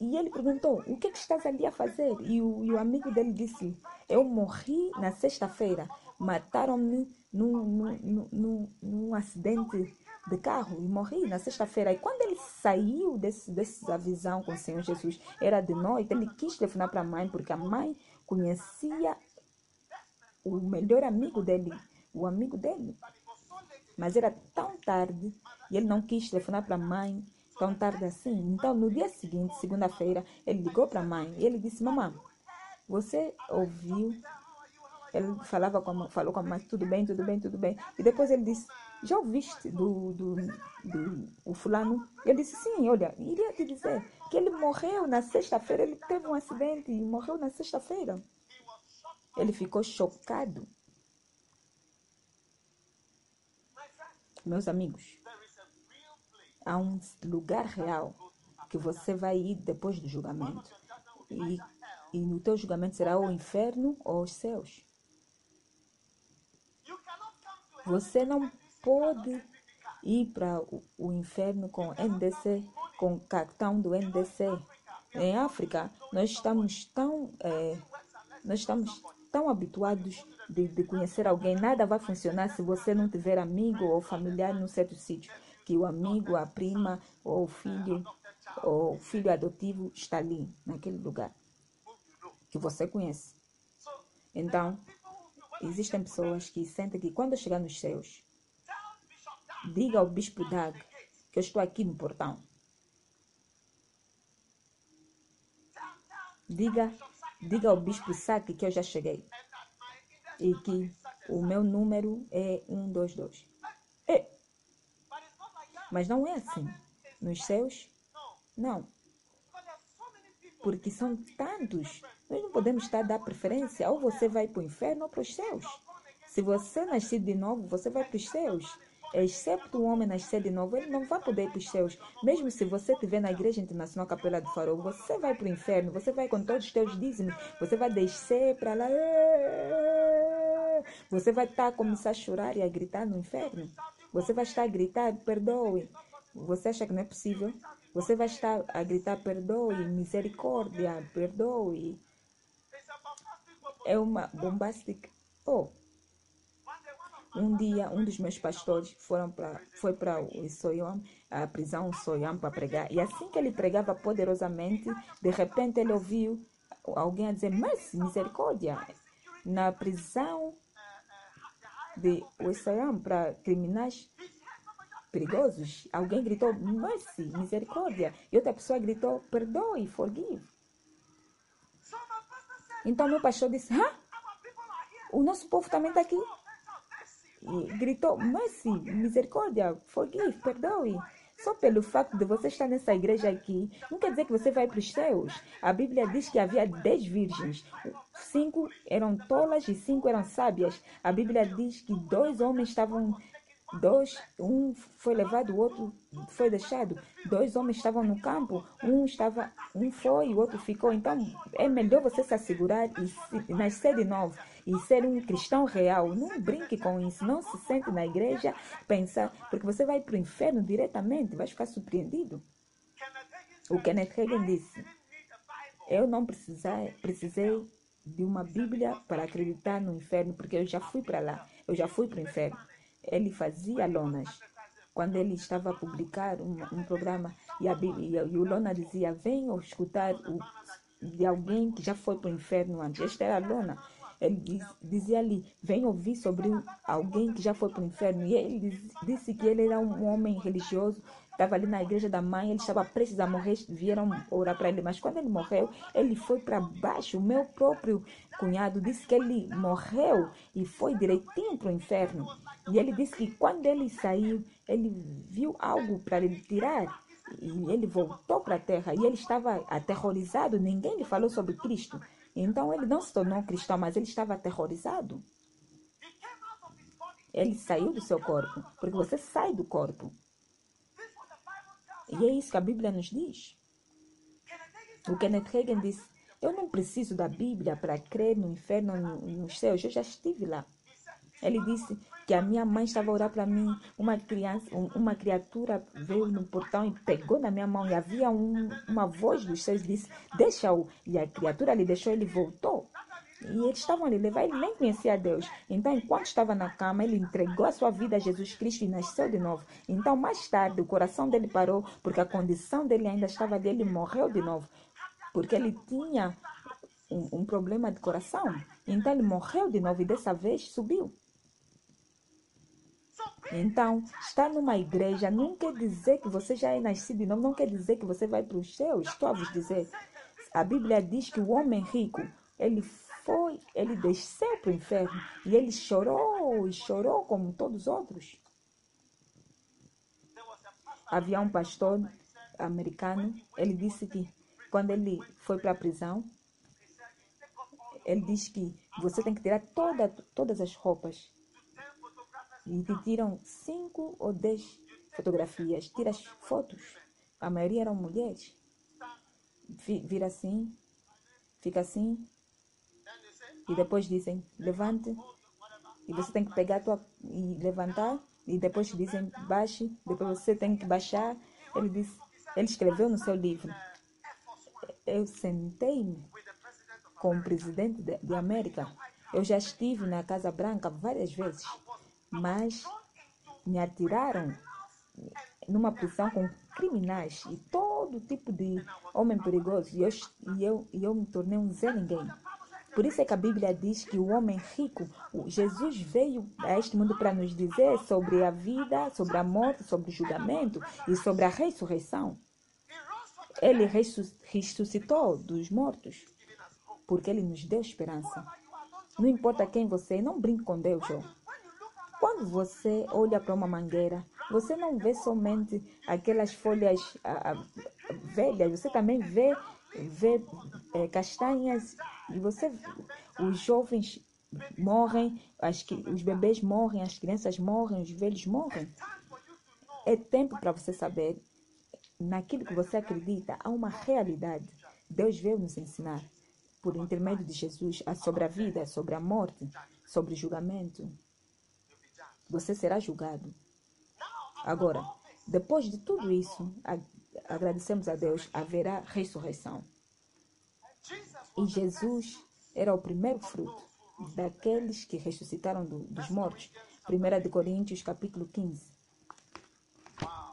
E ele perguntou: O que, é que estás ali a fazer? E o, e o amigo dele disse: Eu morri na sexta-feira. Mataram-me num, num, num, num acidente de carro e morri na sexta-feira. E quando ele saiu desse, dessa visão com o Senhor Jesus, era de noite, ele quis telefonar para a mãe, porque a mãe conhecia o melhor amigo dele, o amigo dele. Mas era tão tarde e ele não quis telefonar para a mãe tão tarde assim. Então, no dia seguinte, segunda-feira, ele ligou para a mãe e ele disse: Mamãe, você ouviu? Ele falava com a, falou com a mãe: Tudo bem, tudo bem, tudo bem. E depois ele disse: já ouviste do, do, do o fulano? Ele disse, sim, olha, iria te dizer que ele morreu na sexta-feira, ele teve um acidente e morreu na sexta-feira. Ele ficou chocado. Meus amigos, há um lugar real que você vai ir depois do julgamento. E, e no teu julgamento será o inferno ou os céus. Você não pode ir para o, o inferno com NDC, com cartão do NDC. Em África, nós estamos tão, é, nós estamos tão habituados de, de, conhecer alguém. Nada vai funcionar se você não tiver amigo ou familiar num certo sítio. Que o amigo, a prima ou o filho ou filho adotivo está ali, naquele lugar que você conhece. Então, existem pessoas que sentem que quando chegar nos céus, Diga ao bispo Dag que eu estou aqui no portão. Diga, diga ao bispo Saque que eu já cheguei. E que o meu número é 122. É. Mas não é assim. Nos céus, não. Porque são tantos. Nós não podemos estar a dar preferência. Ou você vai para o inferno ou para os céus. Se você nascer de novo, você vai para os céus excepto o homem nascer de novo, ele não vai poder ir para os céus. Mesmo se você estiver na Igreja Internacional Capela do Farol, você vai para o inferno, você vai com todos os teus dízimos, você vai descer para lá. Você vai estar a começar a chorar e a gritar no inferno. Você vai estar a gritar, perdoe. Você acha que não é possível? Você vai estar a gritar, perdoe, misericórdia, perdoe. É uma bombástica. Oh, um dia, um dos meus pastores foram pra, foi para o Soyam, a prisão Soyam, para pregar. E assim que ele pregava poderosamente, de repente ele ouviu alguém a dizer: Mas misericórdia, na prisão de Soyam para criminais perigosos, alguém gritou: Mercy, misericórdia. E outra pessoa gritou: Perdoe, forgive. Então meu pastor disse: Hã? O nosso povo também está aqui e gritou: Mercy, misericórdia, forgive, perdoe. Só pelo fato de você estar nessa igreja aqui, não quer dizer que você vai para os céus. A Bíblia diz que havia dez virgens. Cinco eram tolas e cinco eram sábias. A Bíblia diz que dois homens estavam dois, um foi levado, o outro foi deixado. Dois homens estavam no campo, um estava, um foi o outro ficou. Então é melhor você se assegurar e se, nascer de novo e ser um cristão real. Não brinque com isso, não se sente na igreja pensar, porque você vai para o inferno diretamente, vai ficar surpreendido. O Kenneth Hagin disse: Eu não precisei, precisei de uma Bíblia para acreditar no inferno, porque eu já fui para lá, eu já fui para o inferno ele fazia lonas. Quando ele estava a publicar um, um programa e, a, e, o Lona dizia, venham escutar o, de alguém que já foi para o inferno antes. Esta era a Lona. Ele diz, dizia ali, vem ouvir sobre alguém que já foi para o inferno. E ele disse que ele era um homem religioso estava ali na igreja da mãe, ele estava prestes a morrer, vieram orar para ele, mas quando ele morreu, ele foi para baixo. O meu próprio cunhado disse que ele morreu e foi direitinho para o inferno. E ele disse que quando ele saiu, ele viu algo para ele tirar. E ele voltou para a terra e ele estava aterrorizado, ninguém lhe falou sobre Cristo. Então ele não se tornou cristão, mas ele estava aterrorizado. Ele saiu do seu corpo, porque você sai do corpo. E é isso que a Bíblia nos diz. O Kenneth Hagin disse: Eu não preciso da Bíblia para crer no inferno ou nos céus, eu já estive lá. Ele disse que a minha mãe estava a orar para mim. Uma criança, uma criatura veio no portão e pegou na minha mão. E havia um, uma voz dos céus disse: Deixa-o. E a criatura lhe deixou, ele voltou. E eles estavam ali levar, ele nem conhecia Deus. Então, enquanto estava na cama, ele entregou a sua vida a Jesus Cristo e nasceu de novo. Então, mais tarde, o coração dele parou, porque a condição dele ainda estava ali, ele morreu de novo. Porque ele tinha um, um problema de coração. Então, ele morreu de novo e dessa vez subiu. Então, estar numa igreja não quer dizer que você já é nascido de não quer dizer que você vai para os céus. Estou a vos dizer. A Bíblia diz que o homem rico, ele foi, ele desceu para o inferno e ele chorou e chorou como todos os outros. Havia um pastor americano, ele disse que quando ele foi para a prisão, ele disse que você tem que tirar toda, todas as roupas. E tiram cinco ou dez fotografias, tira as fotos. A maioria eram mulheres. Vira assim, fica assim, e depois dizem levante e você tem que pegar a tua e levantar e depois dizem baixe, depois você tem que baixar. Ele disse, ele escreveu no seu livro. Eu sentei-me com o presidente de, de América. Eu já estive na Casa Branca várias vezes, mas me atiraram numa prisão com criminais e todo tipo de homem perigoso. E eu, e eu, e eu me tornei um Zé Ninguém. Por isso é que a Bíblia diz que o homem rico, Jesus veio a este mundo para nos dizer sobre a vida, sobre a morte, sobre o julgamento e sobre a ressurreição. Ele ressuscitou dos mortos porque ele nos deu esperança. Não importa quem você é, não brinque com Deus. Quando você olha para uma mangueira, você não vê somente aquelas folhas ah, velhas, você também vê, vê é, castanhas e você, os jovens morrem, as, os bebês morrem, as crianças morrem, os velhos morrem. É tempo para você saber naquilo que você acredita há uma realidade. Deus veio nos ensinar por intermédio de Jesus sobre a vida, sobre a morte, sobre o julgamento. Você será julgado. Agora, depois de tudo isso, agradecemos a Deus, haverá ressurreição. E Jesus era o primeiro fruto daqueles que ressuscitaram do, dos mortos. 1 de Coríntios, capítulo 15.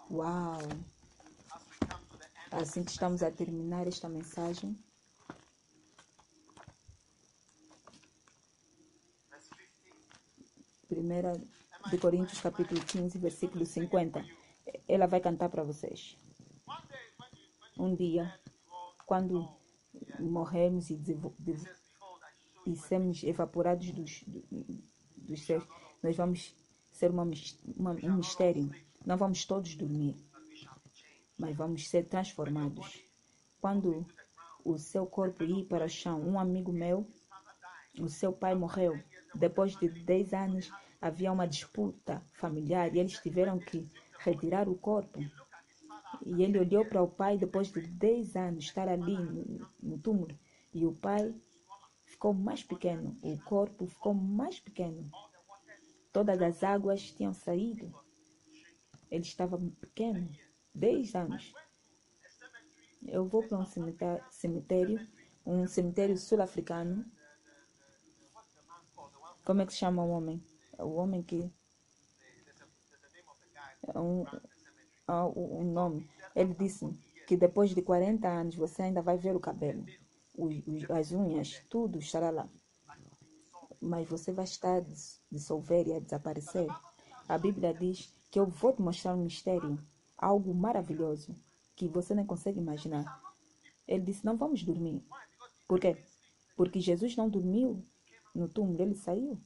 Uau! Assim que estamos a terminar esta mensagem. Primeira de Coríntios, capítulo 15, versículo 50. Ela vai cantar para vocês. Um dia, quando morremos e, e sermos evaporados dos, dos céus, nós vamos ser uma, uma, um mistério. Não vamos todos dormir, mas vamos ser transformados. Quando o seu corpo ir para o chão, um amigo meu, o seu pai morreu. Depois de 10 anos, havia uma disputa familiar e eles tiveram que retirar o corpo. E ele olhou para o pai depois de 10 anos estar ali no, no túmulo. E o pai ficou mais pequeno, o corpo ficou mais pequeno. Todas as águas tinham saído. Ele estava pequeno, 10 anos. Eu vou para um cemitério, um cemitério sul-africano. Como é que se chama o homem? O homem que. É um, um nome. Ele disse que depois de 40 anos você ainda vai ver o cabelo, os, as unhas, tudo estará lá. Mas você vai estar dissolver e a desaparecer. A Bíblia diz que eu vou te mostrar um mistério, algo maravilhoso que você nem consegue imaginar. Ele disse: Não vamos dormir. Por quê? Porque Jesus não dormiu no túmulo, ele saiu.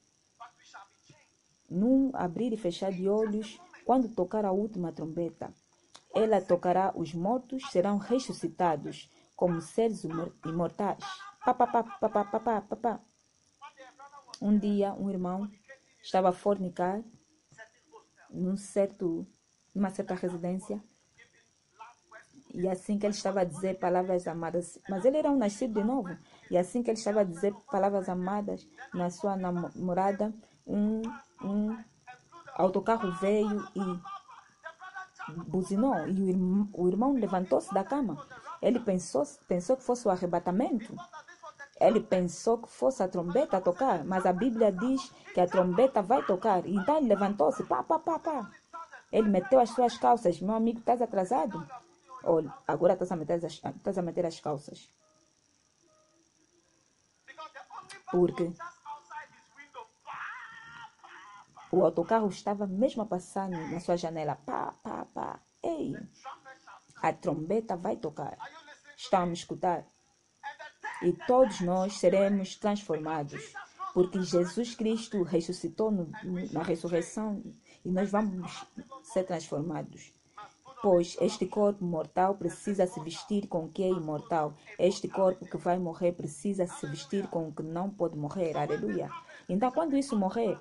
Num abrir e fechar de olhos, quando tocar a última trombeta, ela tocará, os mortos serão ressuscitados como seres imortais. Pá, pá, pá, pá. Um dia, um irmão estava a fornicar num certo, numa certa residência. E assim que ele estava a dizer palavras amadas, mas ele era um nascido de novo. E assim que ele estava a dizer palavras amadas na sua namorada, um, um autocarro veio e buzinou. E o irmão, levantou-se da cama. Ele pensou, pensou que fosse o arrebatamento. Ele pensou que fosse a trombeta a tocar, mas a Bíblia diz que a trombeta vai tocar. Então ele levantou-se, pá, pá, pá, pá. Ele meteu as suas calças. Meu amigo, estás atrasado? Olha, agora estás a meter as, estás a meter as calças. Porque o autocarro estava mesmo a passar na sua janela. Pá, pá, pá. Ei, a trombeta vai tocar. Estão a me escutar? E todos nós seremos transformados. Porque Jesus Cristo ressuscitou no, na ressurreição e nós vamos ser transformados. Pois este corpo mortal precisa se vestir com o que é imortal. Este corpo que vai morrer precisa se vestir com o que não pode morrer. Aleluia. Então, quando isso morrer,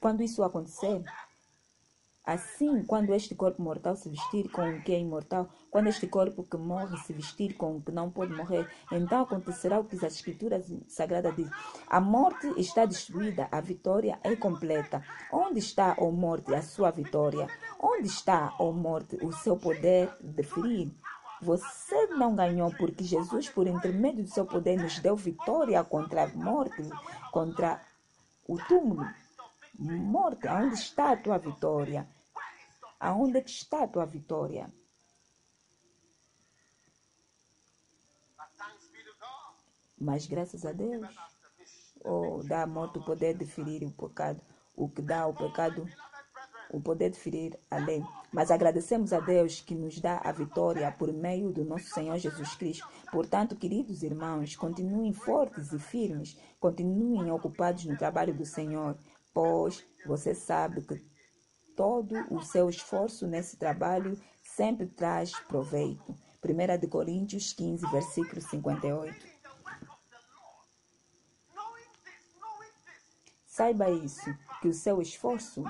quando isso acontecer, assim, quando este corpo mortal se vestir com o que é imortal, quando este corpo que morre se vestir com o que não pode morrer, então acontecerá o que as Escrituras Sagradas dizem: a morte está destruída, a vitória é completa. Onde está, ó morte, a sua vitória? Onde está, ó morte, o seu poder de ferir? Você não ganhou porque Jesus, por intermédio do seu poder, nos deu vitória contra a morte, contra o túmulo. Morte, aonde está a tua vitória? Aonde é está a tua vitória? Mas graças a Deus, oh, dá a morte o poder de ferir o pecado, o que dá ao pecado o poder de ferir a lei. Mas agradecemos a Deus que nos dá a vitória por meio do nosso Senhor Jesus Cristo. Portanto, queridos irmãos, continuem fortes e firmes, continuem ocupados no trabalho do Senhor, pois você sabe que todo o seu esforço nesse trabalho sempre traz proveito. 1 de Coríntios 15, versículo 58. Saiba isso, que o seu esforço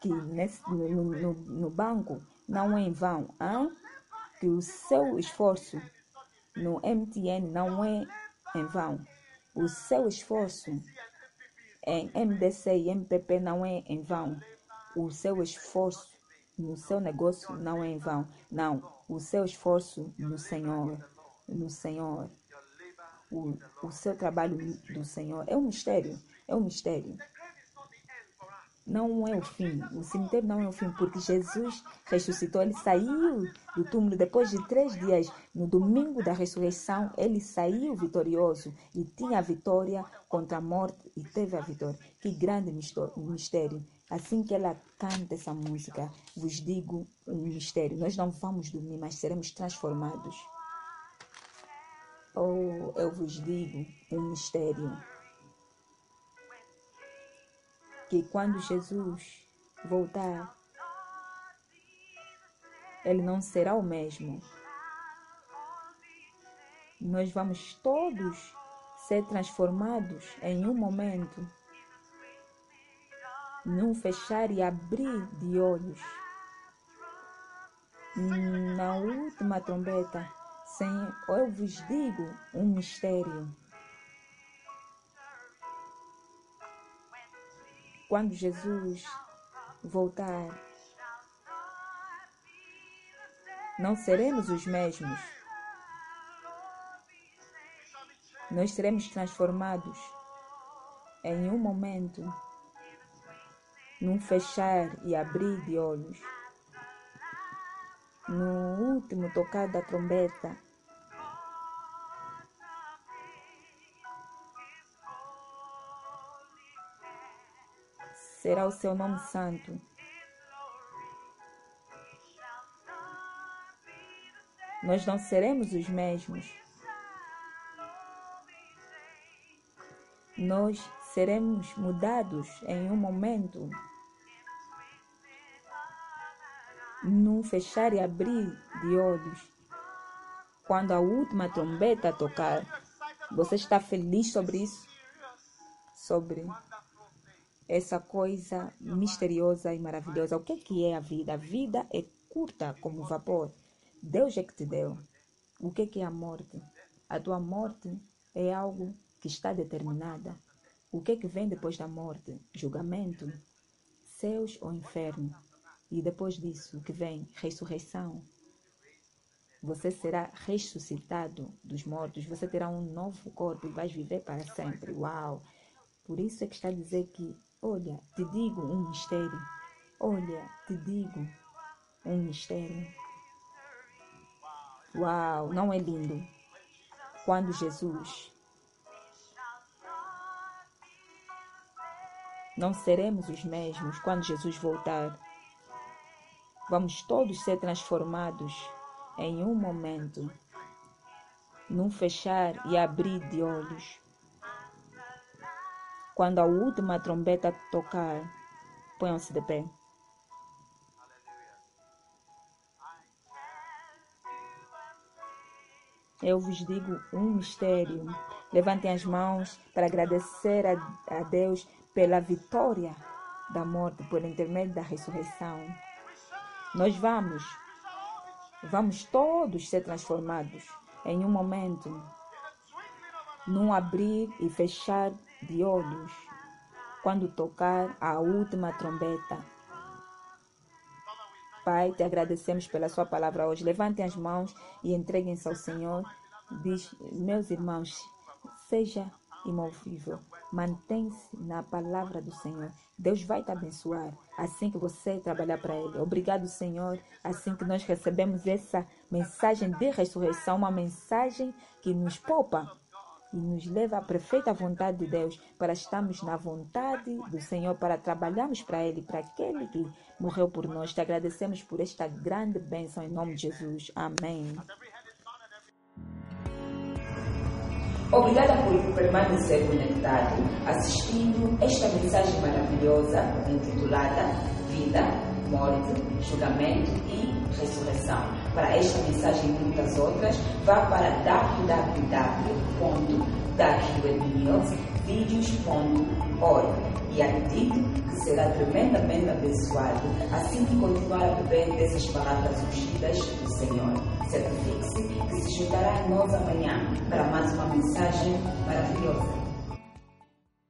que nesse, no, no, no, banco não é em vão, hein? que o seu esforço no MTN não é em vão. O seu esforço em MDC e MPP não é em vão. o seu esforço no seu negócio não é em vão. Não, o seu esforço no Senhor, no Senhor, o, o seu trabalho do Senhor é um mistério, é um mistério não é o fim. O cemitério não é o fim, porque Jesus ressuscitou. Ele saiu do túmulo depois de três dias. No domingo da ressurreição, ele saiu vitorioso e tinha a vitória contra a morte e teve a vitória. Que grande mistério. Assim que ela canta essa música, vos digo um mistério. Nós não vamos dormir, mas seremos transformados. Oh, eu vos digo um mistério que quando Jesus voltar, ele não será o mesmo. Nós vamos todos ser transformados em um momento, num fechar e abrir de olhos. Na última trombeta, Senhor, eu vos digo um mistério. Quando Jesus voltar, não seremos os mesmos. Nós seremos transformados em um momento, num fechar e abrir de olhos, no último tocar da trombeta. Será o seu nome santo. Nós não seremos os mesmos. Nós seremos mudados em um momento, num fechar e abrir de olhos. Quando a última trombeta tocar, você está feliz sobre isso? Sobre essa coisa misteriosa e maravilhosa. O que, que é a vida? A vida é curta como vapor. Deus é que te deu. O que, que é a morte? A tua morte é algo que está determinada. O que, que vem depois da morte? Julgamento, céus ou inferno. E depois disso, o que vem? Ressurreição. Você será ressuscitado dos mortos, você terá um novo corpo e vais viver para sempre. Uau! Por isso é que está a dizer que Olha, te digo um mistério. Olha, te digo um mistério. Uau, não é lindo? Quando Jesus não seremos os mesmos quando Jesus voltar. Vamos todos ser transformados em um momento, num fechar e abrir de olhos. Quando a última trombeta tocar, ponham-se de pé. Eu vos digo um mistério. Levantem as mãos para agradecer a, a Deus pela vitória da morte, por intermédio da ressurreição. Nós vamos, vamos todos ser transformados em um momento, num abrir e fechar de olhos quando tocar a última trombeta. Pai, te agradecemos pela Sua palavra hoje. Levantem as mãos e entreguem-se ao Senhor. Diz, meus irmãos, seja imovível. Mantém-se na palavra do Senhor. Deus vai te abençoar assim que você trabalhar para Ele. Obrigado, Senhor. Assim que nós recebemos essa mensagem de ressurreição, uma mensagem que nos poupa e nos leva à perfeita vontade de Deus, para estarmos na vontade do Senhor, para trabalharmos para Ele, para aquele que morreu por nós. Te agradecemos por esta grande bênção em nome de Jesus. Amém. Obrigada por permanecer conectado, assistindo esta mensagem maravilhosa intitulada Vida, Morte, Julgamento e Ressurreição. Para esta mensagem e muitas outras, vá para www.darkwebnewsvideos.org e acredito que será tremendamente abençoado assim que continuar a beber dessas palavras ungidas do Senhor. Certifique-se que se juntará a nós amanhã para mais uma mensagem maravilhosa.